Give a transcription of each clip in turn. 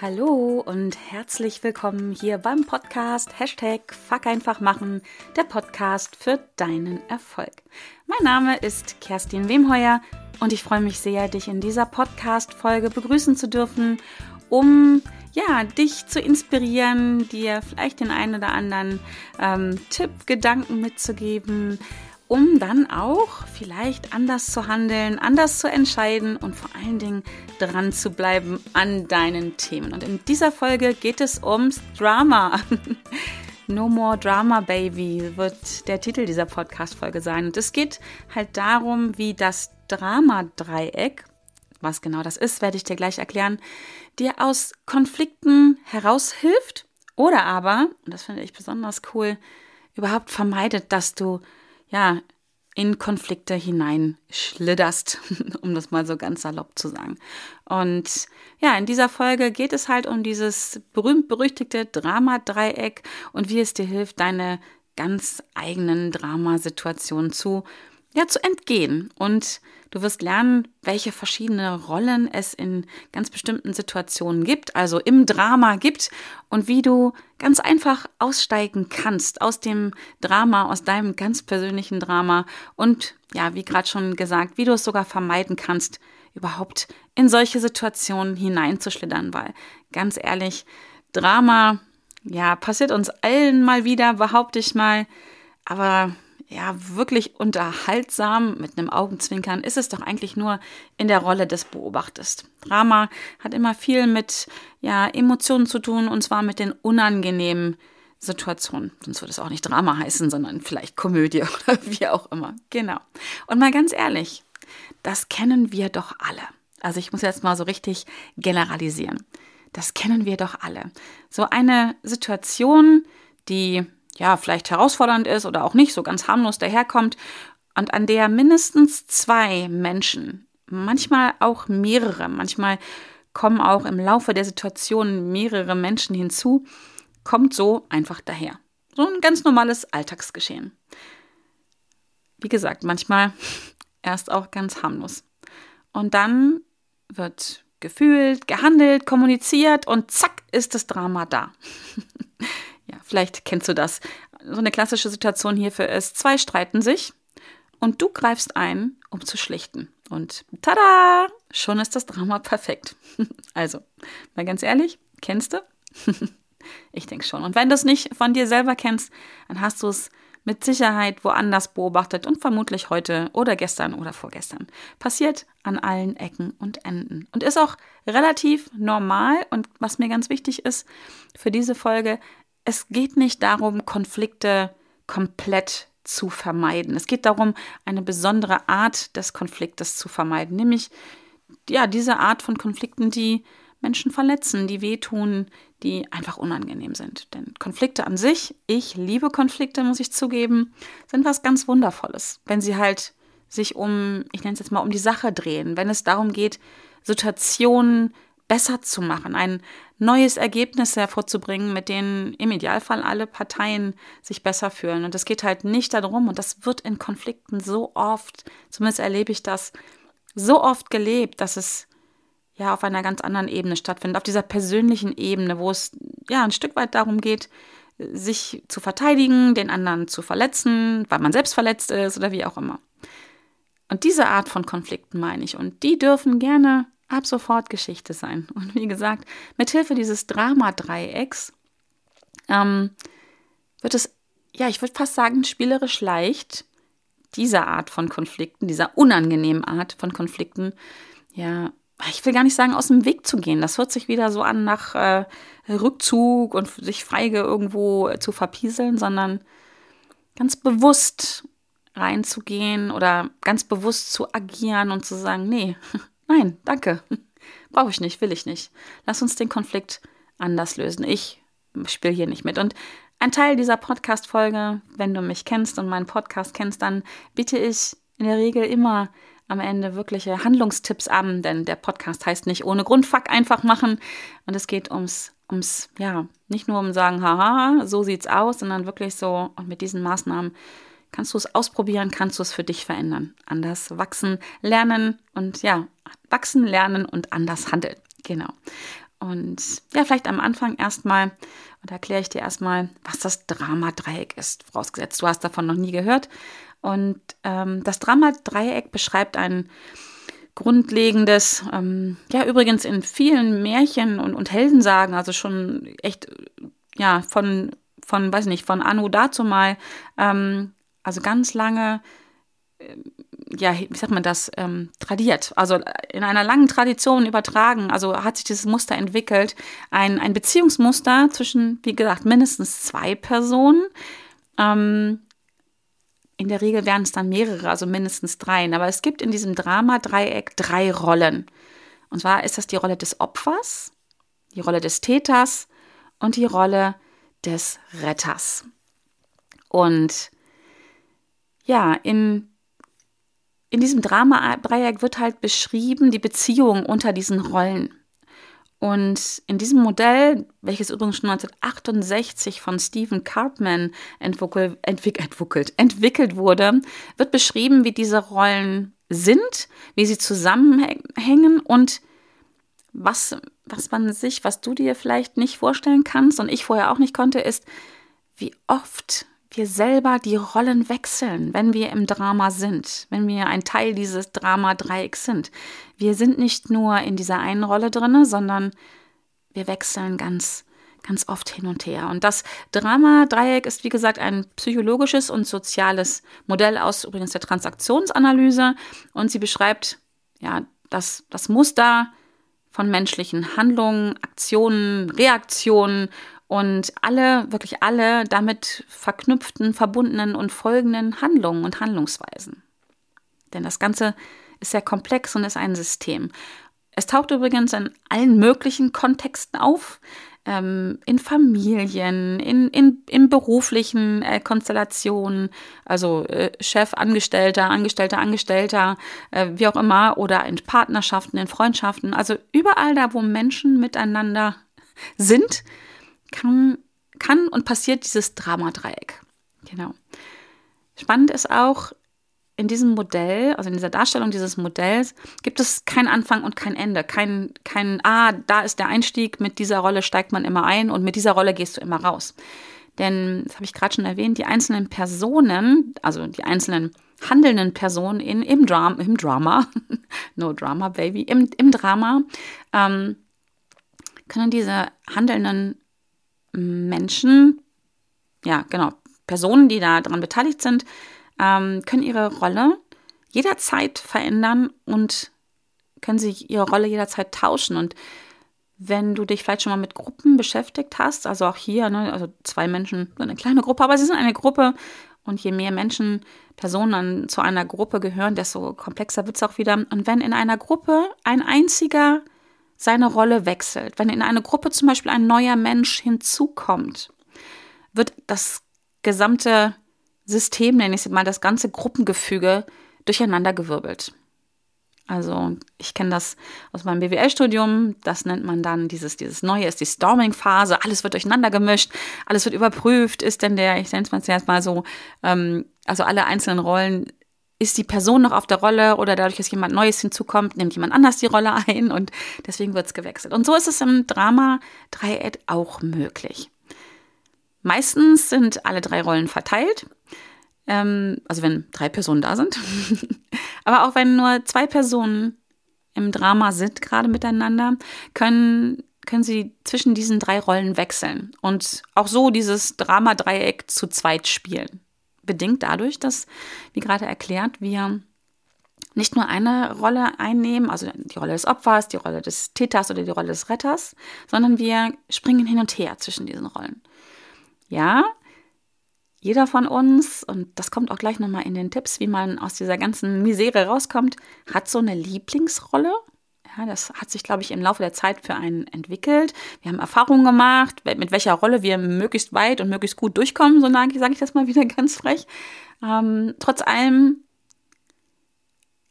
Hallo und herzlich willkommen hier beim Podcast Hashtag Fuck einfach machen, der Podcast für deinen Erfolg. Mein Name ist Kerstin Wemheuer und ich freue mich sehr, dich in dieser Podcast-Folge begrüßen zu dürfen, um ja, dich zu inspirieren, dir vielleicht den einen oder anderen ähm, Tipp, Gedanken mitzugeben, um dann auch vielleicht anders zu handeln, anders zu entscheiden und vor allen Dingen dran zu bleiben an deinen Themen. Und in dieser Folge geht es ums Drama. No More Drama Baby wird der Titel dieser Podcast-Folge sein. Und es geht halt darum, wie das Drama-Dreieck, was genau das ist, werde ich dir gleich erklären, dir aus Konflikten heraushilft oder aber, und das finde ich besonders cool, überhaupt vermeidet, dass du ja, in Konflikte hineinschlitterst, um das mal so ganz salopp zu sagen. Und ja, in dieser Folge geht es halt um dieses berühmt-berüchtigte Dramadreieck und wie es dir hilft, deine ganz eigenen Dramasituationen zu, ja, zu entgehen. Und Du wirst lernen, welche verschiedene Rollen es in ganz bestimmten Situationen gibt, also im Drama gibt und wie du ganz einfach aussteigen kannst aus dem Drama, aus deinem ganz persönlichen Drama und ja, wie gerade schon gesagt, wie du es sogar vermeiden kannst, überhaupt in solche Situationen hineinzuschlittern, weil ganz ehrlich, Drama, ja, passiert uns allen mal wieder, behaupte ich mal, aber ja, wirklich unterhaltsam mit einem Augenzwinkern ist es doch eigentlich nur in der Rolle des Beobachters. Drama hat immer viel mit ja, Emotionen zu tun und zwar mit den unangenehmen Situationen. Sonst würde es auch nicht Drama heißen, sondern vielleicht Komödie oder wie auch immer. Genau. Und mal ganz ehrlich, das kennen wir doch alle. Also ich muss jetzt mal so richtig generalisieren. Das kennen wir doch alle. So eine Situation, die ja, vielleicht herausfordernd ist oder auch nicht, so ganz harmlos daherkommt und an der mindestens zwei Menschen, manchmal auch mehrere, manchmal kommen auch im Laufe der Situation mehrere Menschen hinzu, kommt so einfach daher. So ein ganz normales Alltagsgeschehen. Wie gesagt, manchmal erst auch ganz harmlos. Und dann wird gefühlt, gehandelt, kommuniziert und zack ist das Drama da. Vielleicht kennst du das. So eine klassische Situation hierfür ist, zwei streiten sich und du greifst ein, um zu schlichten. Und tada, schon ist das Drama perfekt. Also, mal ganz ehrlich, kennst du? Ich denke schon. Und wenn du es nicht von dir selber kennst, dann hast du es mit Sicherheit woanders beobachtet und vermutlich heute oder gestern oder vorgestern. Passiert an allen Ecken und Enden. Und ist auch relativ normal. Und was mir ganz wichtig ist für diese Folge, es geht nicht darum, Konflikte komplett zu vermeiden. Es geht darum, eine besondere Art des Konfliktes zu vermeiden, nämlich ja, diese Art von Konflikten, die Menschen verletzen, die wehtun, die einfach unangenehm sind. Denn Konflikte an sich, ich liebe Konflikte, muss ich zugeben, sind was ganz Wundervolles, wenn sie halt sich um, ich nenne es jetzt mal, um die Sache drehen, wenn es darum geht, Situationen besser zu machen, ein neues Ergebnis hervorzubringen, mit denen im Idealfall alle Parteien sich besser fühlen. Und es geht halt nicht darum, und das wird in Konflikten so oft, zumindest erlebe ich das, so oft gelebt, dass es ja auf einer ganz anderen Ebene stattfindet, auf dieser persönlichen Ebene, wo es ja ein Stück weit darum geht, sich zu verteidigen, den anderen zu verletzen, weil man selbst verletzt ist oder wie auch immer. Und diese Art von Konflikten meine ich. Und die dürfen gerne ab sofort Geschichte sein. Und wie gesagt, mithilfe dieses Drama-Dreiecks ähm, wird es, ja, ich würde fast sagen, spielerisch leicht, dieser Art von Konflikten, dieser unangenehmen Art von Konflikten, ja, ich will gar nicht sagen, aus dem Weg zu gehen. Das hört sich wieder so an nach äh, Rückzug und sich feige irgendwo zu verpieseln, sondern ganz bewusst reinzugehen oder ganz bewusst zu agieren und zu sagen, nee, Nein, danke. Brauche ich nicht, will ich nicht. Lass uns den Konflikt anders lösen. Ich spiele hier nicht mit. Und ein Teil dieser Podcast-Folge, wenn du mich kennst und meinen Podcast kennst, dann biete ich in der Regel immer am Ende wirkliche Handlungstipps an, denn der Podcast heißt nicht ohne Grund Fuck einfach machen. Und es geht ums, ums, ja, nicht nur um sagen, haha, so sieht's aus, sondern wirklich so, und mit diesen Maßnahmen kannst du es ausprobieren, kannst du es für dich verändern. Anders wachsen, lernen und ja, wachsen, lernen und anders handeln. Genau. Und ja, vielleicht am Anfang erstmal, und erkläre ich dir erstmal, was das Dramadreieck ist, vorausgesetzt, du hast davon noch nie gehört. Und ähm, das Dramadreieck beschreibt ein grundlegendes, ähm, ja, übrigens in vielen Märchen und, und Heldensagen, also schon echt, ja, von, von, weiß nicht, von Anno dazu mal, ähm, also ganz lange, äh, ja, wie sagt man das, ähm, tradiert, also in einer langen Tradition übertragen, also hat sich dieses Muster entwickelt, ein, ein Beziehungsmuster zwischen, wie gesagt, mindestens zwei Personen, ähm, in der Regel wären es dann mehrere, also mindestens drei. Aber es gibt in diesem Drama-Dreieck drei Rollen. Und zwar ist das die Rolle des Opfers, die Rolle des Täters und die Rolle des Retters. Und ja, in, in diesem Drama-Dreieck wird halt beschrieben die Beziehung unter diesen Rollen. Und in diesem Modell, welches übrigens schon 1968 von Stephen Cartman entwickelt, entwickelt, entwickelt wurde, wird beschrieben, wie diese Rollen sind, wie sie zusammenhängen und was, was man sich, was du dir vielleicht nicht vorstellen kannst und ich vorher auch nicht konnte, ist, wie oft wir selber die Rollen wechseln, wenn wir im Drama sind, wenn wir ein Teil dieses Drama-Dreiecks sind. Wir sind nicht nur in dieser einen Rolle drin, sondern wir wechseln ganz, ganz oft hin und her. Und das Drama-Dreieck ist, wie gesagt, ein psychologisches und soziales Modell aus übrigens der Transaktionsanalyse. Und sie beschreibt ja, das, das Muster von menschlichen Handlungen, Aktionen, Reaktionen und alle, wirklich alle damit verknüpften, verbundenen und folgenden Handlungen und Handlungsweisen. Denn das Ganze ist sehr komplex und ist ein System. Es taucht übrigens in allen möglichen Kontexten auf, ähm, in Familien, in, in, in beruflichen äh, Konstellationen, also äh, Chef, Angestellter, Angestellter, Angestellter, äh, wie auch immer, oder in Partnerschaften, in Freundschaften, also überall da, wo Menschen miteinander sind, kann, kann und passiert dieses Dramadreieck. Genau. Spannend ist auch, in diesem Modell, also in dieser Darstellung dieses Modells, gibt es kein Anfang und kein Ende. Kein, kein, ah, da ist der Einstieg, mit dieser Rolle steigt man immer ein und mit dieser Rolle gehst du immer raus. Denn, das habe ich gerade schon erwähnt, die einzelnen Personen, also die einzelnen handelnden Personen in, im, Dram im Drama, no Drama, Baby, im, im Drama, ähm, können diese handelnden Menschen, ja, genau, Personen, die da daran beteiligt sind, ähm, können ihre Rolle jederzeit verändern und können sich ihre Rolle jederzeit tauschen. Und wenn du dich vielleicht schon mal mit Gruppen beschäftigt hast, also auch hier, ne, also zwei Menschen, eine kleine Gruppe, aber sie sind eine Gruppe und je mehr Menschen, Personen zu einer Gruppe gehören, desto komplexer wird es auch wieder. Und wenn in einer Gruppe ein einziger seine Rolle wechselt, wenn in eine Gruppe zum Beispiel ein neuer Mensch hinzukommt, wird das gesamte System, nenne ich es mal, das ganze Gruppengefüge durcheinandergewirbelt. Also ich kenne das aus meinem BWL-Studium, das nennt man dann dieses, dieses Neue, ist die Storming-Phase, alles wird durcheinander gemischt, alles wird überprüft, ist denn der, ich nenne es jetzt mal so, ähm, also alle einzelnen Rollen ist die Person noch auf der Rolle oder dadurch, dass jemand Neues hinzukommt, nimmt jemand anders die Rolle ein und deswegen wird es gewechselt. Und so ist es im Drama Dreieck auch möglich. Meistens sind alle drei Rollen verteilt, ähm, also wenn drei Personen da sind. Aber auch wenn nur zwei Personen im Drama sind, gerade miteinander, können, können sie zwischen diesen drei Rollen wechseln und auch so dieses Drama-Dreieck zu zweit spielen bedingt dadurch, dass, wie gerade erklärt, wir nicht nur eine Rolle einnehmen, also die Rolle des Opfers, die Rolle des Täters oder die Rolle des Retters, sondern wir springen hin und her zwischen diesen Rollen. Ja, jeder von uns, und das kommt auch gleich nochmal in den Tipps, wie man aus dieser ganzen Misere rauskommt, hat so eine Lieblingsrolle, ja, das hat sich, glaube ich, im Laufe der Zeit für einen entwickelt. Wir haben Erfahrungen gemacht, mit welcher Rolle wir möglichst weit und möglichst gut durchkommen, so sage ich das mal wieder ganz frech. Ähm, trotz allem,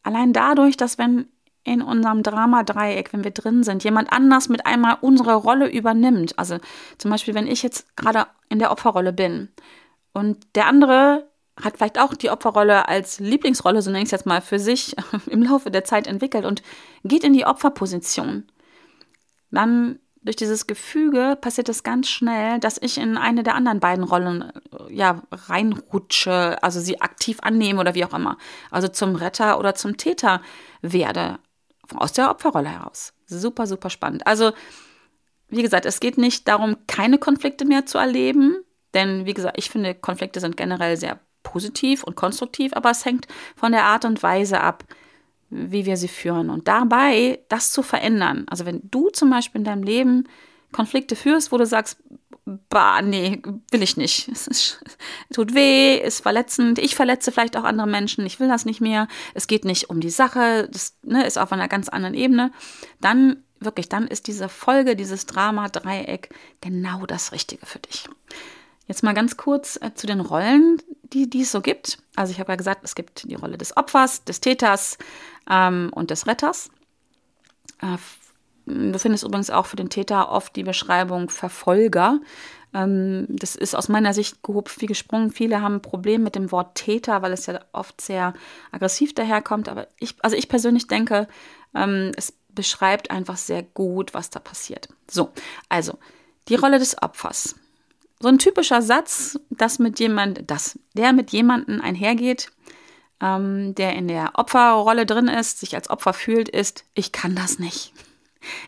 allein dadurch, dass wenn in unserem Drama-Dreieck, wenn wir drin sind, jemand anders mit einmal unsere Rolle übernimmt. Also zum Beispiel, wenn ich jetzt gerade in der Opferrolle bin und der andere hat vielleicht auch die Opferrolle als Lieblingsrolle, so nenne ich es jetzt mal, für sich im Laufe der Zeit entwickelt und geht in die Opferposition. Dann durch dieses Gefüge passiert es ganz schnell, dass ich in eine der anderen beiden Rollen äh, ja reinrutsche, also sie aktiv annehme oder wie auch immer. Also zum Retter oder zum Täter werde aus der Opferrolle heraus. Super, super spannend. Also, wie gesagt, es geht nicht darum, keine Konflikte mehr zu erleben, denn wie gesagt, ich finde, Konflikte sind generell sehr positiv und konstruktiv, aber es hängt von der Art und Weise ab, wie wir sie führen. Und dabei das zu verändern. Also wenn du zum Beispiel in deinem Leben Konflikte führst, wo du sagst, bah, nee, will ich nicht. Es ist, tut weh, ist verletzend. Ich verletze vielleicht auch andere Menschen. Ich will das nicht mehr. Es geht nicht um die Sache. Das ne, ist auf einer ganz anderen Ebene. Dann wirklich, dann ist diese Folge, dieses Drama-Dreieck genau das Richtige für dich. Jetzt mal ganz kurz äh, zu den Rollen, die, die es so gibt. Also ich habe ja gesagt, es gibt die Rolle des Opfers, des Täters ähm, und des Retters. Äh, du findest übrigens auch für den Täter oft die Beschreibung Verfolger. Ähm, das ist aus meiner Sicht gehupft wie gesprungen. Viele haben ein Problem mit dem Wort Täter, weil es ja oft sehr aggressiv daherkommt. Aber ich, also ich persönlich denke, ähm, es beschreibt einfach sehr gut, was da passiert. So, also die Rolle des Opfers so ein typischer Satz, dass mit jemand, dass der mit jemandem einhergeht, ähm, der in der Opferrolle drin ist, sich als Opfer fühlt, ist, ich kann das nicht.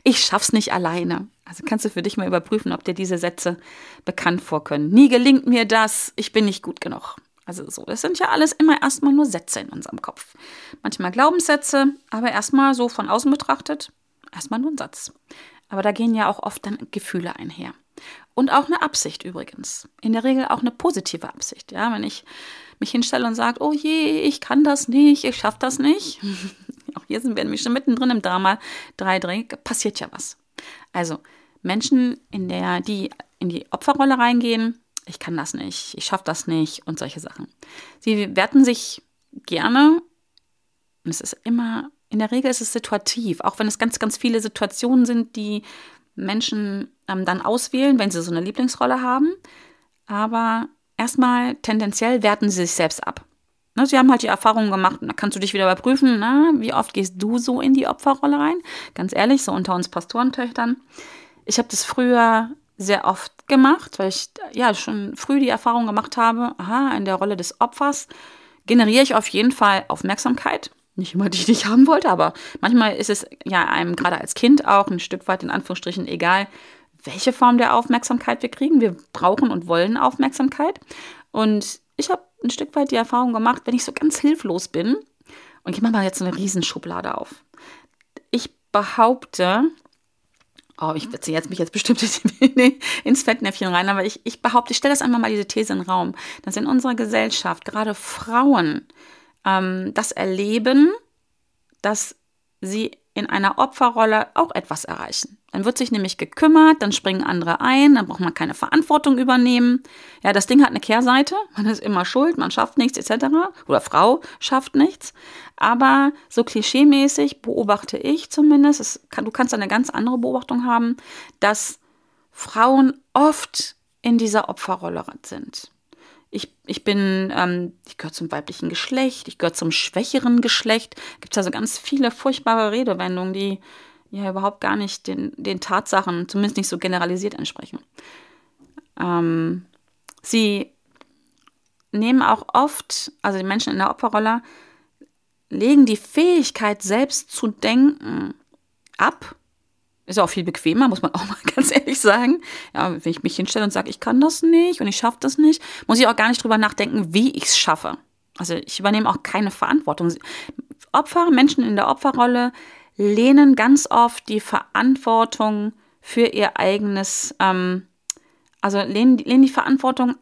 Ich schaff's nicht alleine. Also kannst du für dich mal überprüfen, ob dir diese Sätze bekannt vorkönnen. Nie gelingt mir das, ich bin nicht gut genug. Also so, das sind ja alles immer erstmal nur Sätze in unserem Kopf. Manchmal Glaubenssätze, aber erstmal so von außen betrachtet, erstmal nur ein Satz. Aber da gehen ja auch oft dann Gefühle einher. Und auch eine Absicht übrigens. In der Regel auch eine positive Absicht. Ja, wenn ich mich hinstelle und sage, oh je, ich kann das nicht, ich schaffe das nicht. auch hier sind wir nämlich schon mittendrin im Drama 3 Dreh, passiert ja was. Also Menschen, in der, die in die Opferrolle reingehen, ich kann das nicht, ich schaffe das nicht und solche Sachen. Sie werten sich gerne, und es ist immer, in der Regel ist es situativ, auch wenn es ganz, ganz viele Situationen sind, die Menschen ähm, dann auswählen, wenn sie so eine Lieblingsrolle haben. Aber erstmal tendenziell werten sie sich selbst ab. Ne, sie haben halt die Erfahrung gemacht, da kannst du dich wieder überprüfen, na, wie oft gehst du so in die Opferrolle rein? Ganz ehrlich, so unter uns Pastorentöchtern. Ich habe das früher sehr oft gemacht, weil ich ja schon früh die Erfahrung gemacht habe, aha, in der Rolle des Opfers generiere ich auf jeden Fall Aufmerksamkeit nicht immer die, die ich haben wollte, aber manchmal ist es ja einem gerade als Kind auch ein Stück weit in Anführungsstrichen egal, welche Form der Aufmerksamkeit wir kriegen. Wir brauchen und wollen Aufmerksamkeit. Und ich habe ein Stück weit die Erfahrung gemacht, wenn ich so ganz hilflos bin, und ich mache mal jetzt eine Riesenschublade auf. Ich behaupte, oh, ich ziehe jetzt mich jetzt bestimmt ins Fettnäpfchen rein, aber ich, ich behaupte, ich stelle das einmal mal diese These in den Raum, dass in unserer Gesellschaft gerade Frauen ähm, das erleben, dass sie in einer Opferrolle auch etwas erreichen. Dann wird sich nämlich gekümmert, dann springen andere ein, dann braucht man keine Verantwortung übernehmen. Ja, das Ding hat eine Kehrseite, man ist immer schuld, man schafft nichts etc. Oder Frau schafft nichts. Aber so klischeemäßig beobachte ich zumindest, kann, du kannst eine ganz andere Beobachtung haben, dass Frauen oft in dieser Opferrolle sind ich, ich bin, ähm, ich gehöre zum weiblichen Geschlecht, ich gehöre zum schwächeren Geschlecht. Gibt es also ganz viele furchtbare Redewendungen, die ja überhaupt gar nicht den, den Tatsachen, zumindest nicht so generalisiert entsprechen. Ähm, sie nehmen auch oft, also die Menschen in der Opferrolle, legen die Fähigkeit, selbst zu denken, ab ist auch viel bequemer, muss man auch mal ganz ehrlich sagen. Ja, wenn ich mich hinstelle und sage, ich kann das nicht und ich schaffe das nicht, muss ich auch gar nicht drüber nachdenken, wie ich es schaffe. Also ich übernehme auch keine Verantwortung. Opfer, Menschen in der Opferrolle lehnen ganz oft die Verantwortung für ihr eigenes, ähm, also lehnen, lehnen die Verantwortung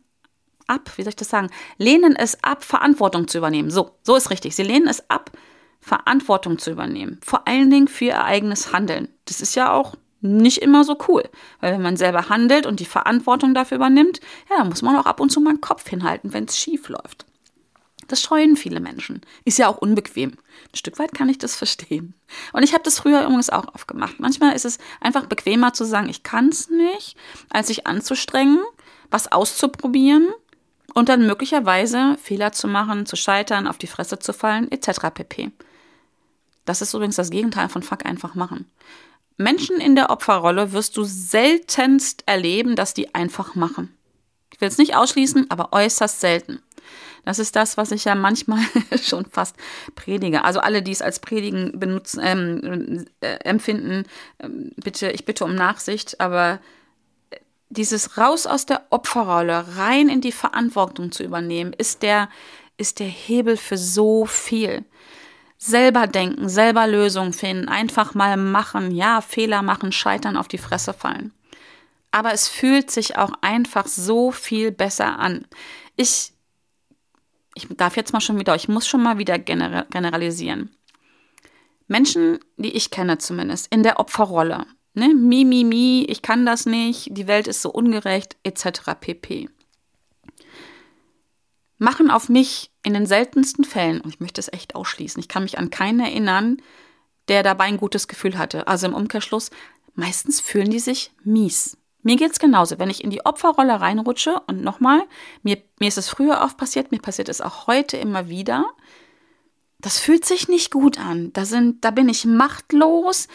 ab, wie soll ich das sagen? Lehnen es ab, Verantwortung zu übernehmen. So, so ist richtig. Sie lehnen es ab, Verantwortung zu übernehmen. Vor allen Dingen für ihr eigenes Handeln. Das ist ja auch nicht immer so cool. Weil wenn man selber handelt und die Verantwortung dafür übernimmt, ja, dann muss man auch ab und zu mal einen Kopf hinhalten, wenn es schief läuft. Das scheuen viele Menschen. Ist ja auch unbequem. Ein Stück weit kann ich das verstehen. Und ich habe das früher übrigens auch oft gemacht. Manchmal ist es einfach bequemer zu sagen, ich kann es nicht, als sich anzustrengen, was auszuprobieren und dann möglicherweise Fehler zu machen, zu scheitern, auf die Fresse zu fallen, etc. pp. Das ist übrigens das Gegenteil von Fuck einfach machen. Menschen in der Opferrolle wirst du seltenst erleben, dass die einfach machen. Ich will es nicht ausschließen, aber äußerst selten. Das ist das, was ich ja manchmal schon fast predige. Also alle, die es als Predigen benutzen, ähm, äh, empfinden, äh, bitte, ich bitte um Nachsicht, aber dieses raus aus der Opferrolle, rein in die Verantwortung zu übernehmen, ist der, ist der Hebel für so viel. Selber denken, selber Lösungen finden, einfach mal machen, ja, Fehler machen, scheitern, auf die Fresse fallen. Aber es fühlt sich auch einfach so viel besser an. Ich, ich darf jetzt mal schon wieder, ich muss schon mal wieder generalisieren. Menschen, die ich kenne zumindest, in der Opferrolle, Ne? Mi, mi, mi, ich kann das nicht, die Welt ist so ungerecht, etc. pp. Machen auf mich in den seltensten Fällen, und ich möchte es echt ausschließen, ich kann mich an keinen erinnern, der dabei ein gutes Gefühl hatte. Also im Umkehrschluss, meistens fühlen die sich mies. Mir geht es genauso. Wenn ich in die Opferrolle reinrutsche, und nochmal, mir, mir ist es früher oft passiert, mir passiert es auch heute immer wieder, das fühlt sich nicht gut an. Da, sind, da bin ich machtlos,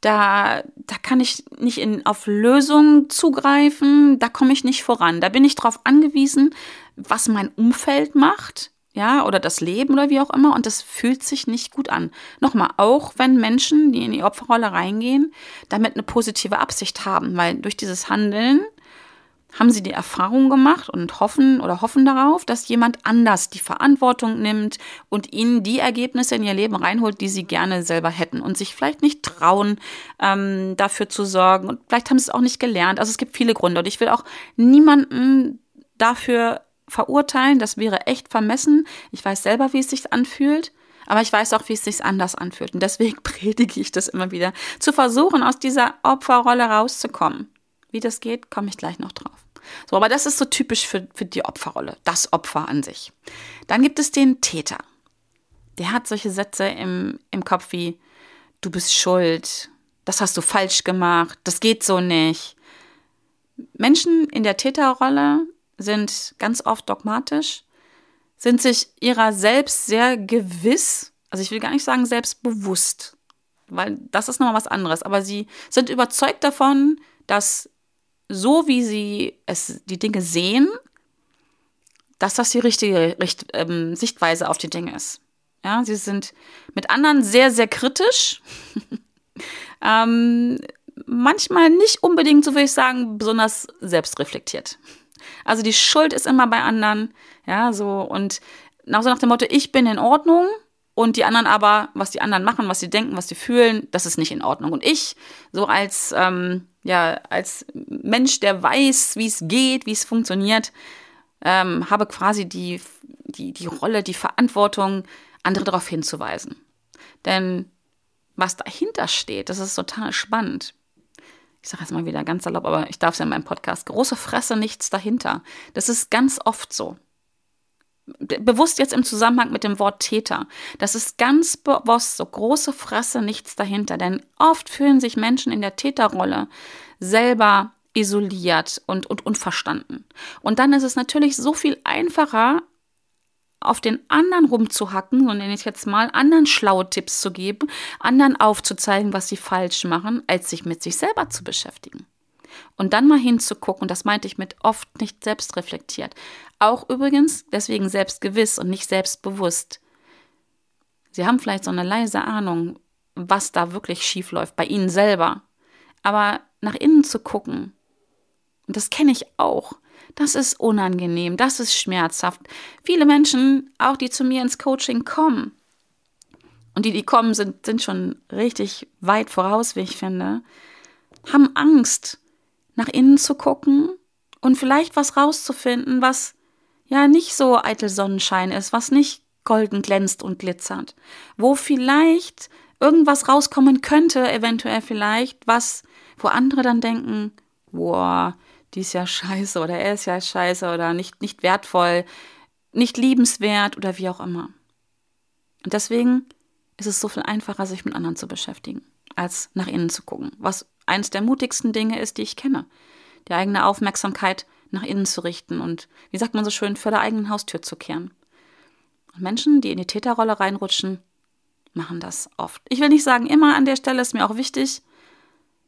da, da kann ich nicht in, auf Lösungen zugreifen, da komme ich nicht voran. Da bin ich darauf angewiesen, was mein Umfeld macht, ja, oder das Leben oder wie auch immer, und das fühlt sich nicht gut an. Nochmal, auch wenn Menschen, die in die Opferrolle reingehen, damit eine positive Absicht haben, weil durch dieses Handeln haben sie die Erfahrung gemacht und hoffen oder hoffen darauf, dass jemand anders die Verantwortung nimmt und ihnen die Ergebnisse in ihr Leben reinholt, die sie gerne selber hätten und sich vielleicht nicht trauen, ähm, dafür zu sorgen. Und vielleicht haben sie es auch nicht gelernt. Also es gibt viele Gründe. Und ich will auch niemanden dafür verurteilen. Das wäre echt vermessen. Ich weiß selber, wie es sich anfühlt. Aber ich weiß auch, wie es sich anders anfühlt. Und deswegen predige ich das immer wieder. Zu versuchen, aus dieser Opferrolle rauszukommen. Wie das geht, komme ich gleich noch drauf. So, aber das ist so typisch für, für die Opferrolle, das Opfer an sich. Dann gibt es den Täter. Der hat solche Sätze im, im Kopf wie, du bist schuld, das hast du falsch gemacht, das geht so nicht. Menschen in der Täterrolle sind ganz oft dogmatisch, sind sich ihrer selbst sehr gewiss, also ich will gar nicht sagen selbstbewusst, weil das ist nochmal was anderes, aber sie sind überzeugt davon, dass so wie sie es, die Dinge sehen, dass das die richtige Richt, ähm, Sichtweise auf die Dinge ist. Ja, sie sind mit anderen sehr, sehr kritisch. ähm, manchmal nicht unbedingt, so würde ich sagen, besonders selbstreflektiert. Also die Schuld ist immer bei anderen, ja, so und nach, so nach dem Motto, ich bin in Ordnung und die anderen aber, was die anderen machen, was sie denken, was sie fühlen, das ist nicht in Ordnung. Und ich, so als ähm, ja, als Mensch, der weiß, wie es geht, wie es funktioniert, ähm, habe quasi die, die, die Rolle, die Verantwortung, andere darauf hinzuweisen. Denn was dahinter steht, das ist total spannend. Ich sage jetzt mal wieder ganz salopp, aber ich darf es ja in meinem Podcast. Große Fresse, nichts dahinter. Das ist ganz oft so bewusst jetzt im Zusammenhang mit dem Wort Täter. Das ist ganz bewusst so große Fresse, nichts dahinter. Denn oft fühlen sich Menschen in der Täterrolle selber isoliert und, und unverstanden. Und dann ist es natürlich so viel einfacher, auf den anderen rumzuhacken, so nenne ich jetzt mal, anderen schlaue Tipps zu geben, anderen aufzuzeigen, was sie falsch machen, als sich mit sich selber zu beschäftigen. Und dann mal hinzugucken, das meinte ich mit oft nicht selbstreflektiert. Auch übrigens deswegen selbstgewiss und nicht selbstbewusst. Sie haben vielleicht so eine leise Ahnung, was da wirklich schief läuft bei Ihnen selber. Aber nach innen zu gucken, und das kenne ich auch, das ist unangenehm, das ist schmerzhaft. Viele Menschen, auch die zu mir ins Coaching kommen, und die, die kommen, sind, sind schon richtig weit voraus, wie ich finde, haben Angst, nach innen zu gucken und vielleicht was rauszufinden, was ja nicht so eitel Sonnenschein ist, was nicht golden glänzt und glitzert, wo vielleicht irgendwas rauskommen könnte, eventuell vielleicht, was, wo andere dann denken, boah, die ist ja scheiße oder er ist ja scheiße oder nicht, nicht wertvoll, nicht liebenswert oder wie auch immer. Und deswegen ist es so viel einfacher, sich mit anderen zu beschäftigen, als nach innen zu gucken, was eines der mutigsten Dinge ist, die ich kenne. Die eigene Aufmerksamkeit nach innen zu richten und, wie sagt man so schön, vor der eigenen Haustür zu kehren. Und Menschen, die in die Täterrolle reinrutschen, machen das oft. Ich will nicht sagen immer an der Stelle, ist mir auch wichtig,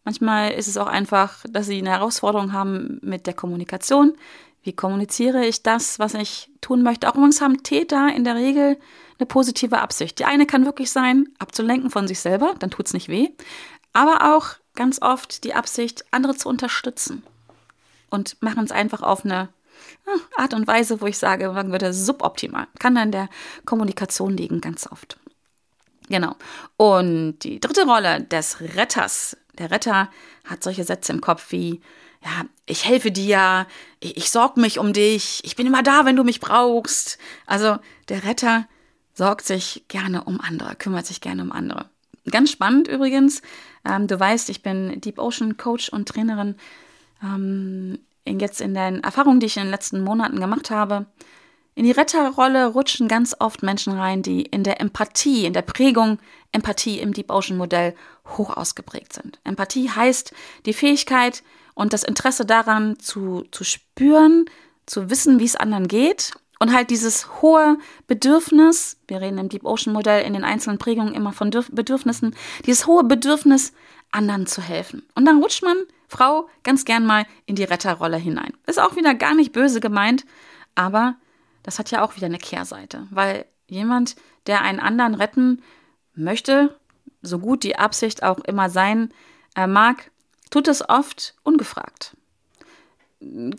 Manchmal ist es auch einfach, dass sie eine Herausforderung haben mit der Kommunikation. Wie kommuniziere ich das, was ich tun möchte? Auch übrigens haben Täter in der Regel eine positive Absicht. Die eine kann wirklich sein, abzulenken von sich selber, dann tut es nicht weh. Aber auch ganz oft die Absicht, andere zu unterstützen. Und machen es einfach auf eine hm, Art und Weise, wo ich sage, man würde suboptimal. Kann dann der Kommunikation liegen, ganz oft. Genau. Und die dritte Rolle des Retters. Der Retter hat solche Sätze im Kopf wie, ja, ich helfe dir, ich, ich sorge mich um dich, ich bin immer da, wenn du mich brauchst. Also der Retter sorgt sich gerne um andere, kümmert sich gerne um andere. Ganz spannend übrigens, ähm, du weißt, ich bin Deep Ocean Coach und Trainerin. Ähm, jetzt in den Erfahrungen, die ich in den letzten Monaten gemacht habe, in die Retterrolle rutschen ganz oft Menschen rein, die in der Empathie, in der Prägung Empathie im Deep Ocean Modell hoch ausgeprägt sind. Empathie heißt die Fähigkeit und das Interesse daran zu, zu spüren, zu wissen, wie es anderen geht und halt dieses hohe Bedürfnis, wir reden im Deep Ocean Modell in den einzelnen Prägungen immer von Bedürfnissen, dieses hohe Bedürfnis, anderen zu helfen. Und dann rutscht man, Frau, ganz gern mal in die Retterrolle hinein. Ist auch wieder gar nicht böse gemeint, aber das hat ja auch wieder eine Kehrseite, weil jemand, der einen anderen retten möchte, so gut die Absicht auch immer sein äh, mag, tut es oft ungefragt.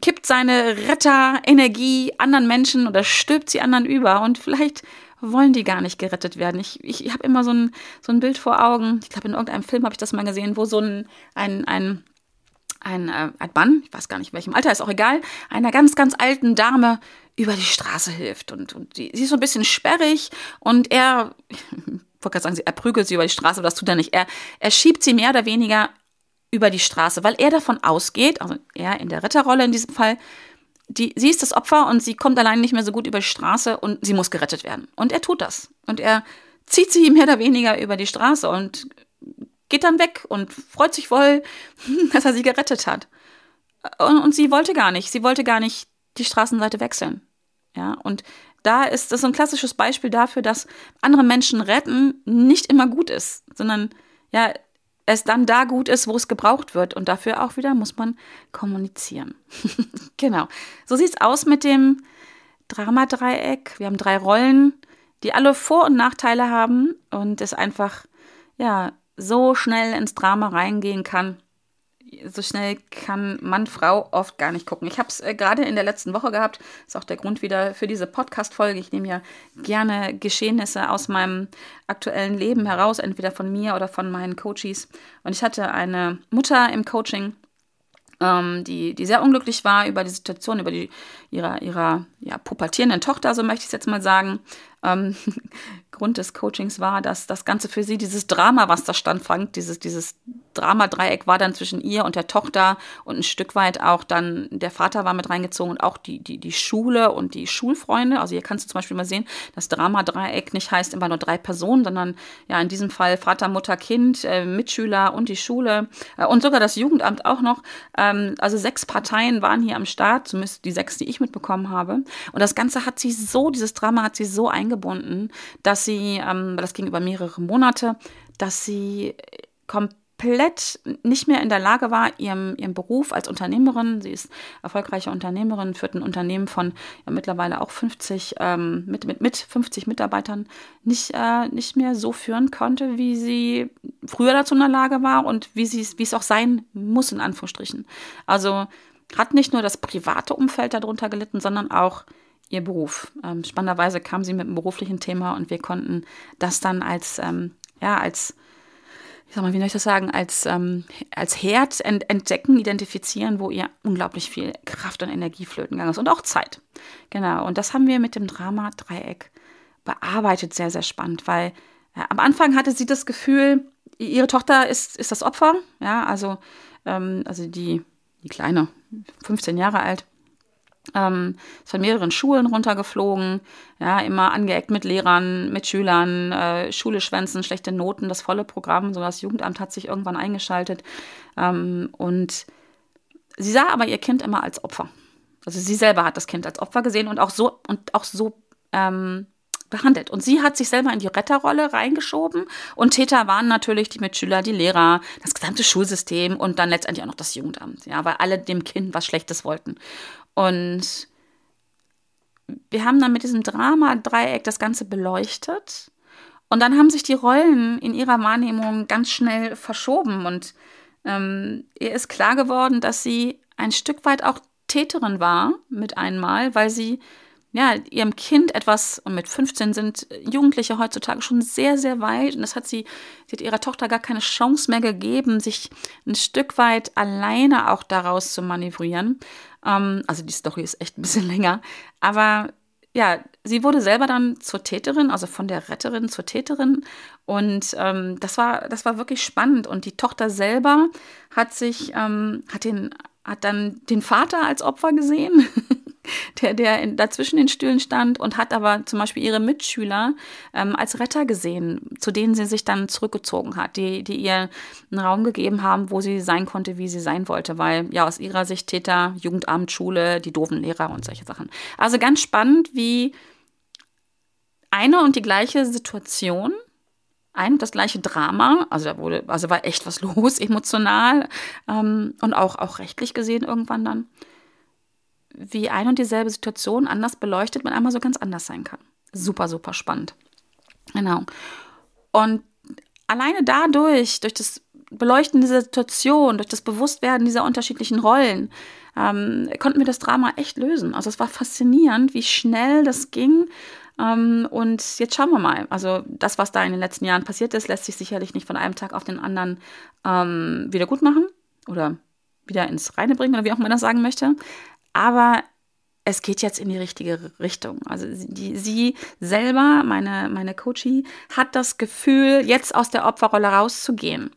Kippt seine Retterenergie anderen Menschen oder stülpt sie anderen über und vielleicht wollen die gar nicht gerettet werden. Ich, ich, habe immer so ein, so ein Bild vor Augen, ich glaube in irgendeinem Film habe ich das mal gesehen, wo so ein, ein, ein ein, äh, ein Mann, ich weiß gar nicht welchem Alter, ist auch egal, einer ganz, ganz alten Dame über die Straße hilft. Und, und die, sie ist so ein bisschen sperrig und er, ich wollte gerade sagen, er prügelt sie über die Straße, aber das tut er nicht. Er, er schiebt sie mehr oder weniger über die Straße, weil er davon ausgeht, also er in der Ritterrolle in diesem Fall, die, sie ist das Opfer und sie kommt allein nicht mehr so gut über die Straße und sie muss gerettet werden. Und er tut das. Und er zieht sie mehr oder weniger über die Straße und geht dann weg und freut sich voll, dass er sie gerettet hat. Und, und sie wollte gar nicht. Sie wollte gar nicht die Straßenseite wechseln. Ja, und da ist das so ein klassisches Beispiel dafür, dass andere Menschen retten nicht immer gut ist, sondern ja, es dann da gut ist, wo es gebraucht wird. Und dafür auch wieder muss man kommunizieren. genau. So sieht es aus mit dem Dramadreieck. Wir haben drei Rollen, die alle Vor- und Nachteile haben und es einfach, ja, so schnell ins Drama reingehen kann so schnell kann Mann, Frau oft gar nicht gucken. Ich habe es äh, gerade in der letzten Woche gehabt. Ist auch der Grund wieder für diese Podcast-Folge. Ich nehme ja gerne Geschehnisse aus meinem aktuellen Leben heraus, entweder von mir oder von meinen Coaches. Und ich hatte eine Mutter im Coaching, ähm, die, die sehr unglücklich war über die Situation, über die ihrer, ihrer ja, pubertierenden Tochter, so möchte ich es jetzt mal sagen. Ähm, Grund des Coachings war, dass das Ganze für sie, dieses Drama, was da stand, Frank, dieses, dieses Dramadreieck war dann zwischen ihr und der Tochter und ein Stück weit auch dann der Vater war mit reingezogen und auch die, die, die Schule und die Schulfreunde. Also hier kannst du zum Beispiel mal sehen, das Dramadreieck nicht heißt immer nur drei Personen, sondern ja in diesem Fall Vater, Mutter, Kind, äh, Mitschüler und die Schule äh, und sogar das Jugendamt auch noch. Ähm, also sechs Parteien waren hier am Start, zumindest die sechs, die ich mitbekommen habe. Und das Ganze hat sie so, dieses Drama hat sie so eingebunden, dass sie, ähm, das ging über mehrere Monate, dass sie komplett nicht mehr in der Lage war, ihrem, ihrem Beruf als Unternehmerin, sie ist erfolgreiche Unternehmerin, führt ein Unternehmen von ja, mittlerweile auch 50, ähm, mit, mit, mit 50 Mitarbeitern, nicht, äh, nicht mehr so führen konnte, wie sie früher dazu in der Lage war und sie, wie es auch sein muss, in Anführungsstrichen. Also hat nicht nur das private Umfeld darunter gelitten, sondern auch ihr Beruf. Ähm, spannenderweise kam sie mit einem beruflichen Thema und wir konnten das dann als, ähm, ja, als ich sag mal, wie soll ich das sagen, als, ähm, als Herd ent entdecken, identifizieren, wo ihr unglaublich viel Kraft und Energie flöten gegangen ist und auch Zeit. Genau. Und das haben wir mit dem Drama-Dreieck bearbeitet, sehr, sehr spannend, weil ja, am Anfang hatte sie das Gefühl, ihre Tochter ist, ist das Opfer, ja, also, ähm, also die, die Kleine, 15 Jahre alt, ähm, ist von mehreren Schulen runtergeflogen, ja, immer angeeckt mit Lehrern, mit Schülern, äh, Schule schwänzen, schlechte Noten, das volle Programm, so das Jugendamt hat sich irgendwann eingeschaltet. Ähm, und sie sah aber ihr Kind immer als Opfer. Also sie selber hat das Kind als Opfer gesehen und auch so und auch so ähm, behandelt. Und sie hat sich selber in die Retterrolle reingeschoben und Täter waren natürlich die Mitschüler, die Lehrer, das gesamte Schulsystem und dann letztendlich auch noch das Jugendamt, ja, weil alle dem Kind was Schlechtes wollten. Und wir haben dann mit diesem Drama-Dreieck das Ganze beleuchtet. Und dann haben sich die Rollen in ihrer Wahrnehmung ganz schnell verschoben. Und ähm, ihr ist klar geworden, dass sie ein Stück weit auch Täterin war mit einmal, weil sie ja, ihrem Kind etwas, und mit 15 sind Jugendliche heutzutage schon sehr, sehr weit. Und das hat sie, sie hat ihrer Tochter gar keine Chance mehr gegeben, sich ein Stück weit alleine auch daraus zu manövrieren. Ähm, also die Story ist echt ein bisschen länger. Aber ja, sie wurde selber dann zur Täterin, also von der Retterin zur Täterin. Und ähm, das war, das war wirklich spannend. Und die Tochter selber hat sich, ähm, hat den, hat dann den Vater als Opfer gesehen. der, der in, dazwischen den Stühlen stand und hat aber zum Beispiel ihre Mitschüler ähm, als Retter gesehen, zu denen sie sich dann zurückgezogen hat, die, die ihr einen Raum gegeben haben, wo sie sein konnte, wie sie sein wollte, weil ja aus ihrer Sicht Täter, Jugendamt, Schule, die doofen Lehrer und solche Sachen. Also ganz spannend, wie eine und die gleiche Situation ein und das gleiche Drama, also da wurde, also war echt was los, emotional ähm, und auch, auch rechtlich gesehen irgendwann dann wie ein und dieselbe Situation anders beleuchtet mit einmal so ganz anders sein kann. Super, super spannend. Genau. Und alleine dadurch, durch das Beleuchten dieser Situation, durch das Bewusstwerden dieser unterschiedlichen Rollen, ähm, konnten wir das Drama echt lösen. Also es war faszinierend, wie schnell das ging. Ähm, und jetzt schauen wir mal. Also das, was da in den letzten Jahren passiert ist, lässt sich sicherlich nicht von einem Tag auf den anderen ähm, wieder gut machen oder wieder ins Reine bringen oder wie auch man das sagen möchte aber es geht jetzt in die richtige Richtung. Also die, sie selber, meine, meine Coachie, hat das Gefühl, jetzt aus der Opferrolle rauszugehen.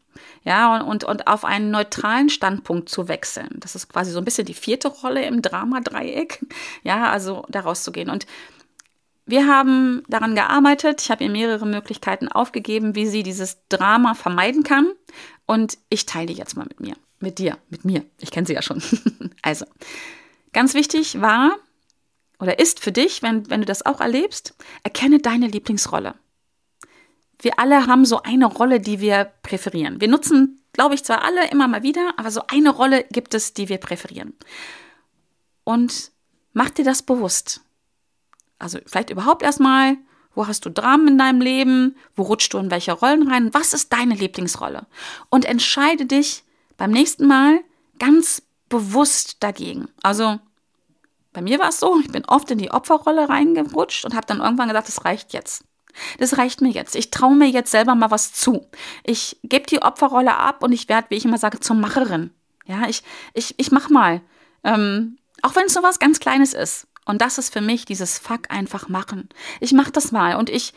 Ja, und, und auf einen neutralen Standpunkt zu wechseln. Das ist quasi so ein bisschen die vierte Rolle im Dramadreieck. Ja, also da rauszugehen. Und wir haben daran gearbeitet. Ich habe ihr mehrere Möglichkeiten aufgegeben, wie sie dieses Drama vermeiden kann. Und ich teile die jetzt mal mit mir. Mit dir, mit mir. Ich kenne sie ja schon. also, Ganz wichtig war oder ist für dich, wenn, wenn du das auch erlebst, erkenne deine Lieblingsrolle. Wir alle haben so eine Rolle, die wir präferieren. Wir nutzen, glaube ich, zwar alle immer mal wieder, aber so eine Rolle gibt es, die wir präferieren. Und mach dir das bewusst. Also vielleicht überhaupt erstmal, wo hast du Dramen in deinem Leben? Wo rutschst du in welche Rollen rein? Was ist deine Lieblingsrolle? Und entscheide dich beim nächsten Mal ganz bewusst dagegen. Also bei mir war es so, ich bin oft in die Opferrolle reingerutscht und habe dann irgendwann gesagt, das reicht jetzt. Das reicht mir jetzt. Ich traue mir jetzt selber mal was zu. Ich gebe die Opferrolle ab und ich werde, wie ich immer sage, zur Macherin. Ja, ich, ich, ich mach mal. Ähm, auch wenn es so was ganz Kleines ist. Und das ist für mich dieses Fuck einfach machen. Ich mach das mal und ich,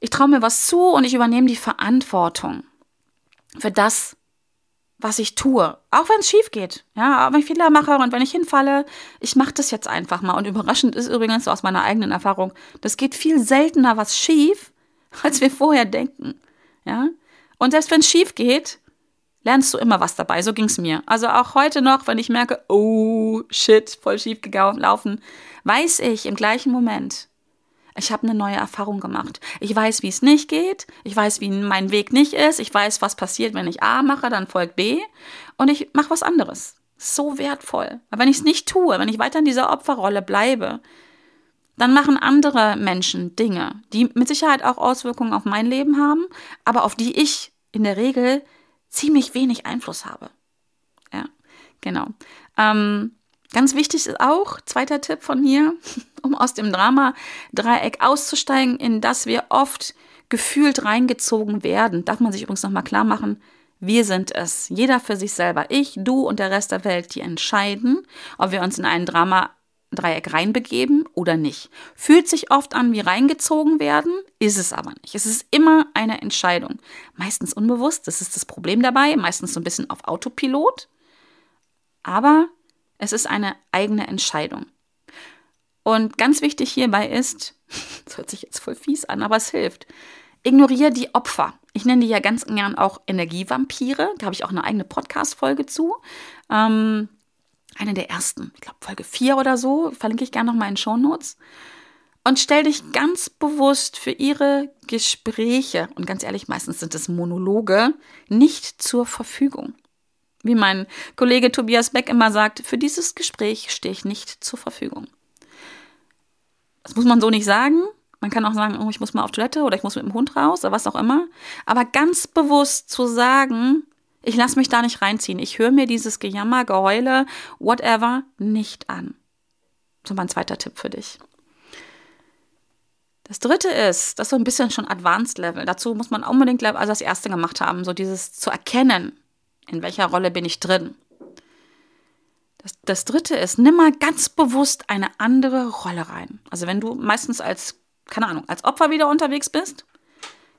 ich traue mir was zu und ich übernehme die Verantwortung für das, was ich tue. Auch wenn es schief geht. Ja, wenn ich Fehler mache und wenn ich hinfalle, ich mache das jetzt einfach mal. Und überraschend ist übrigens so aus meiner eigenen Erfahrung, das geht viel seltener was schief, als wir vorher denken. Ja? Und selbst wenn es schief geht, lernst du immer was dabei. So ging es mir. Also auch heute noch, wenn ich merke, oh shit, voll schief gelaufen, weiß ich im gleichen Moment, ich habe eine neue Erfahrung gemacht. Ich weiß, wie es nicht geht. Ich weiß, wie mein Weg nicht ist. Ich weiß, was passiert, wenn ich A mache, dann folgt B. Und ich mache was anderes. So wertvoll. Aber wenn ich es nicht tue, wenn ich weiter in dieser Opferrolle bleibe, dann machen andere Menschen Dinge, die mit Sicherheit auch Auswirkungen auf mein Leben haben, aber auf die ich in der Regel ziemlich wenig Einfluss habe. Ja, genau. Ähm, Ganz wichtig ist auch, zweiter Tipp von mir, um aus dem Drama-Dreieck auszusteigen, in das wir oft gefühlt reingezogen werden. Darf man sich übrigens nochmal klar machen, wir sind es. Jeder für sich selber. Ich, du und der Rest der Welt, die entscheiden, ob wir uns in ein Drama-Dreieck reinbegeben oder nicht. Fühlt sich oft an wie reingezogen werden, ist es aber nicht. Es ist immer eine Entscheidung. Meistens unbewusst, das ist das Problem dabei, meistens so ein bisschen auf Autopilot. Aber es ist eine eigene Entscheidung. Und ganz wichtig hierbei ist, das hört sich jetzt voll fies an, aber es hilft, ignoriere die Opfer. Ich nenne die ja ganz gern auch Energievampire. Da habe ich auch eine eigene Podcast-Folge zu. Ähm, eine der ersten, ich glaube Folge 4 oder so, verlinke ich gerne noch mal in Show Notes. Und stell dich ganz bewusst für ihre Gespräche, und ganz ehrlich, meistens sind es Monologe, nicht zur Verfügung. Wie mein Kollege Tobias Beck immer sagt, für dieses Gespräch stehe ich nicht zur Verfügung. Das muss man so nicht sagen. Man kann auch sagen, oh, ich muss mal auf Toilette oder ich muss mit dem Hund raus oder was auch immer. Aber ganz bewusst zu sagen, ich lasse mich da nicht reinziehen. Ich höre mir dieses Gejammer, Geheule, whatever nicht an. So mein zweiter Tipp für dich. Das dritte ist, das ist so ein bisschen schon Advanced Level. Dazu muss man unbedingt also das erste gemacht haben, so dieses zu erkennen, in welcher Rolle bin ich drin. Das, das dritte ist, nimm mal ganz bewusst eine andere Rolle rein. Also wenn du meistens als, keine Ahnung, als Opfer wieder unterwegs bist,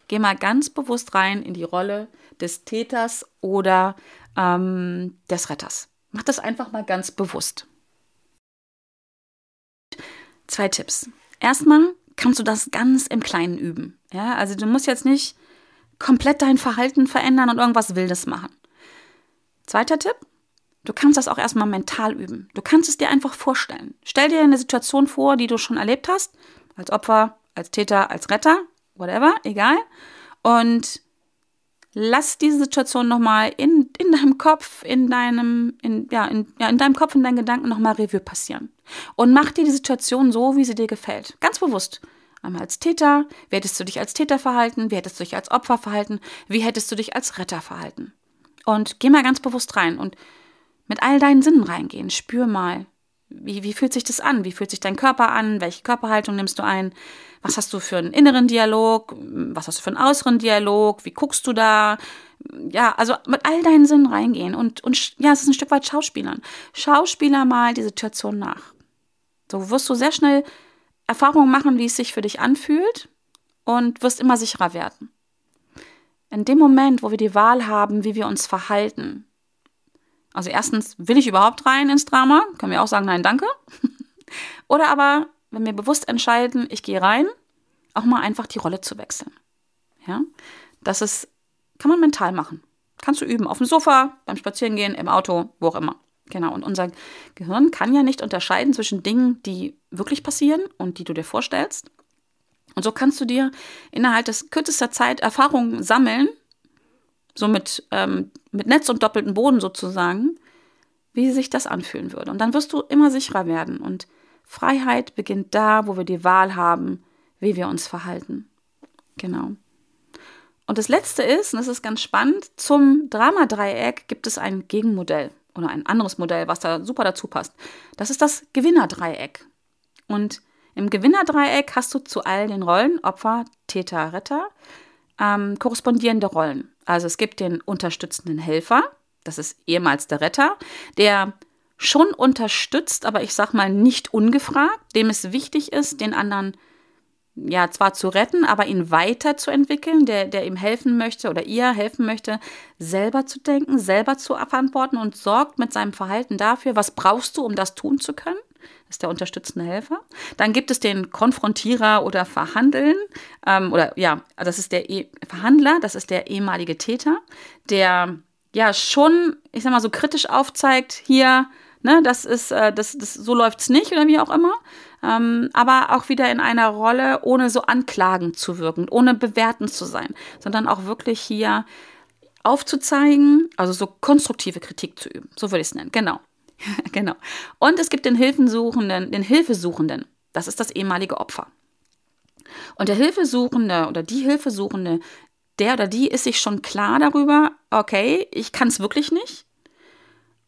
geh mal ganz bewusst rein in die Rolle des Täters oder ähm, des Retters. Mach das einfach mal ganz bewusst. Zwei Tipps. Erstmal kannst du das ganz im Kleinen üben. Ja, also du musst jetzt nicht komplett dein Verhalten verändern und irgendwas Wildes machen. Zweiter Tipp, du kannst das auch erstmal mental üben. Du kannst es dir einfach vorstellen. Stell dir eine Situation vor, die du schon erlebt hast, als Opfer, als Täter, als Retter, whatever, egal. Und lass diese Situation nochmal in, in deinem Kopf, in deinem, in, ja, in, ja, in deinem Kopf, in deinen Gedanken nochmal Revue passieren. Und mach dir die Situation so, wie sie dir gefällt. Ganz bewusst. Einmal als Täter, wie hättest du dich als Täter verhalten, wie hättest du dich als Opfer verhalten, wie hättest du dich als Retter verhalten. Und geh mal ganz bewusst rein und mit all deinen Sinnen reingehen. Spür mal, wie, wie fühlt sich das an? Wie fühlt sich dein Körper an? Welche Körperhaltung nimmst du ein? Was hast du für einen inneren Dialog? Was hast du für einen äußeren Dialog? Wie guckst du da? Ja, also mit all deinen Sinnen reingehen und, und ja, es ist ein Stück weit Schauspielern. Schauspieler mal die Situation nach. So wirst du sehr schnell Erfahrungen machen, wie es sich für dich anfühlt und wirst immer sicherer werden. In dem Moment, wo wir die Wahl haben, wie wir uns verhalten, also erstens, will ich überhaupt rein ins Drama? Können wir auch sagen, nein, danke. Oder aber, wenn wir bewusst entscheiden, ich gehe rein, auch mal einfach die Rolle zu wechseln. Ja, das ist, kann man mental machen. Kannst du üben, auf dem Sofa, beim Spazierengehen, im Auto, wo auch immer. Genau, und unser Gehirn kann ja nicht unterscheiden zwischen Dingen, die wirklich passieren und die du dir vorstellst. Und so kannst du dir innerhalb des kürzester Zeit Erfahrungen sammeln, so mit, ähm, mit Netz und doppelten Boden sozusagen, wie sich das anfühlen würde. Und dann wirst du immer sicherer werden. Und Freiheit beginnt da, wo wir die Wahl haben, wie wir uns verhalten. Genau. Und das Letzte ist, und das ist ganz spannend, zum Dramadreieck gibt es ein Gegenmodell oder ein anderes Modell, was da super dazu passt. Das ist das Gewinnerdreieck. Und im Gewinnerdreieck hast du zu all den Rollen, Opfer, Täter, Retter, ähm, korrespondierende Rollen. Also es gibt den unterstützenden Helfer, das ist ehemals der Retter, der schon unterstützt, aber ich sag mal nicht ungefragt, dem es wichtig ist, den anderen ja zwar zu retten, aber ihn weiterzuentwickeln, der, der ihm helfen möchte oder ihr helfen möchte, selber zu denken, selber zu verantworten und sorgt mit seinem Verhalten dafür, was brauchst du, um das tun zu können. Das ist der unterstützende Helfer. Dann gibt es den Konfrontierer oder Verhandeln. Ähm, oder ja, das ist der e Verhandler, das ist der ehemalige Täter, der ja schon, ich sag mal, so kritisch aufzeigt, hier, ne, das ist, äh, das, das, so läuft's nicht oder wie auch immer ähm, aber auch wieder in einer Rolle, ohne so anklagend zu wirken, ohne bewertend zu sein, sondern auch wirklich hier aufzuzeigen, also so konstruktive Kritik zu üben. So würde ich es nennen. Genau. genau. Und es gibt den Hilfensuchenden, den Hilfesuchenden. Das ist das ehemalige Opfer. Und der Hilfesuchende oder die Hilfesuchende, der oder die ist sich schon klar darüber, okay, ich kann es wirklich nicht.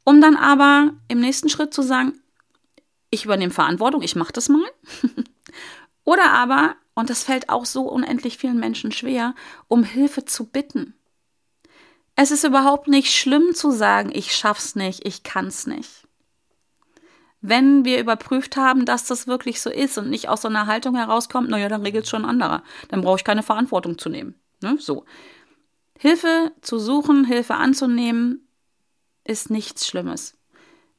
Um dann aber im nächsten Schritt zu sagen, ich übernehme Verantwortung, ich mache das mal. Oder aber, und das fällt auch so unendlich vielen Menschen schwer, um Hilfe zu bitten. Es ist überhaupt nicht schlimm zu sagen, ich schaff's nicht, ich kann's nicht. Wenn wir überprüft haben, dass das wirklich so ist und nicht aus so einer Haltung herauskommt, naja, dann regelt schon ein anderer. Dann brauche ich keine Verantwortung zu nehmen. Ne? So. Hilfe zu suchen, Hilfe anzunehmen, ist nichts Schlimmes.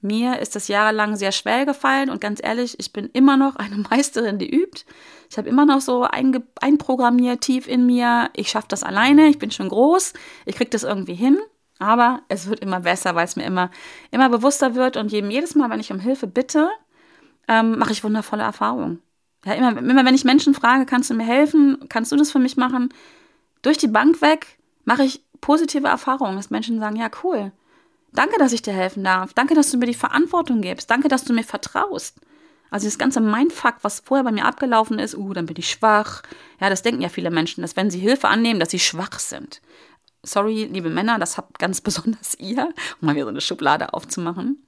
Mir ist das jahrelang sehr schwer gefallen und ganz ehrlich, ich bin immer noch eine Meisterin, die übt. Ich habe immer noch so einprogrammiert tief in mir, ich schaffe das alleine, ich bin schon groß, ich kriege das irgendwie hin. Aber es wird immer besser, weil es mir immer, immer bewusster wird und jedes Mal, wenn ich um Hilfe bitte, ähm, mache ich wundervolle Erfahrungen. Ja, immer, immer wenn ich Menschen frage, kannst du mir helfen? Kannst du das für mich machen? Durch die Bank weg mache ich positive Erfahrungen, dass Menschen sagen, ja, cool. Danke, dass ich dir helfen darf. Danke, dass du mir die Verantwortung gibst. Danke, dass du mir vertraust. Also das ganze Mindfuck, was vorher bei mir abgelaufen ist, uh, dann bin ich schwach. Ja, das denken ja viele Menschen, dass wenn sie Hilfe annehmen, dass sie schwach sind. Sorry, liebe Männer, das habt ganz besonders ihr, um mal wieder so eine Schublade aufzumachen.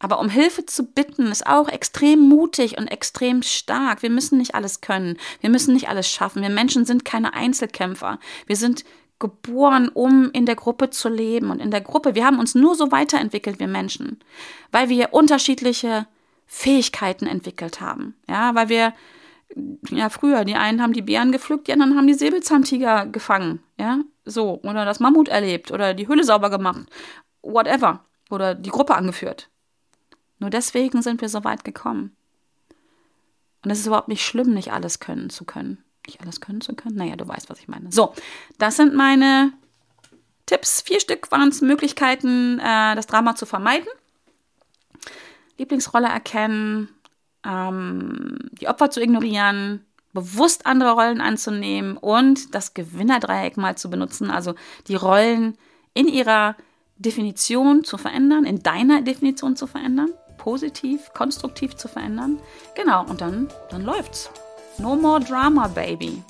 Aber um Hilfe zu bitten, ist auch extrem mutig und extrem stark. Wir müssen nicht alles können. Wir müssen nicht alles schaffen. Wir Menschen sind keine Einzelkämpfer. Wir sind geboren, um in der Gruppe zu leben. Und in der Gruppe, wir haben uns nur so weiterentwickelt, wir Menschen, weil wir unterschiedliche Fähigkeiten entwickelt haben. Ja, weil wir, ja, früher, die einen haben die Bären gepflückt, die anderen haben die Säbelzahntiger gefangen. Ja, so. Oder das Mammut erlebt oder die Höhle sauber gemacht. Whatever. Oder die Gruppe angeführt. Nur deswegen sind wir so weit gekommen. Und es ist überhaupt nicht schlimm, nicht alles können zu können. Nicht alles können zu können? Naja, du weißt, was ich meine. So, das sind meine Tipps. Vier Stück waren es Möglichkeiten, äh, das Drama zu vermeiden. Lieblingsrolle erkennen, ähm, die Opfer zu ignorieren, bewusst andere Rollen anzunehmen und das Gewinnerdreieck mal zu benutzen, also die Rollen in ihrer Definition zu verändern, in deiner Definition zu verändern positiv, konstruktiv zu verändern. Genau, und dann, dann läuft's. No more drama, baby.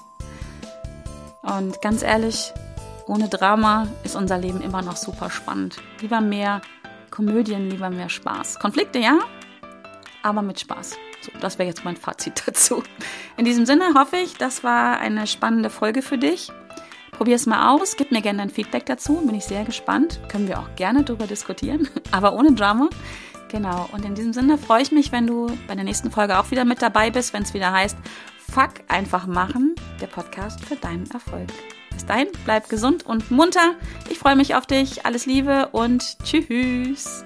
Und ganz ehrlich, ohne Drama ist unser Leben immer noch super spannend. Lieber mehr Komödien, lieber mehr Spaß. Konflikte, ja, aber mit Spaß. So, das wäre jetzt mein Fazit dazu. In diesem Sinne hoffe ich, das war eine spannende Folge für dich. Probier es mal aus, gib mir gerne ein Feedback dazu, bin ich sehr gespannt. Können wir auch gerne darüber diskutieren, aber ohne Drama. Genau. Und in diesem Sinne freue ich mich, wenn du bei der nächsten Folge auch wieder mit dabei bist, wenn es wieder heißt, Fuck einfach machen, der Podcast für deinen Erfolg. Bis dahin, bleib gesund und munter. Ich freue mich auf dich. Alles Liebe und tschüss.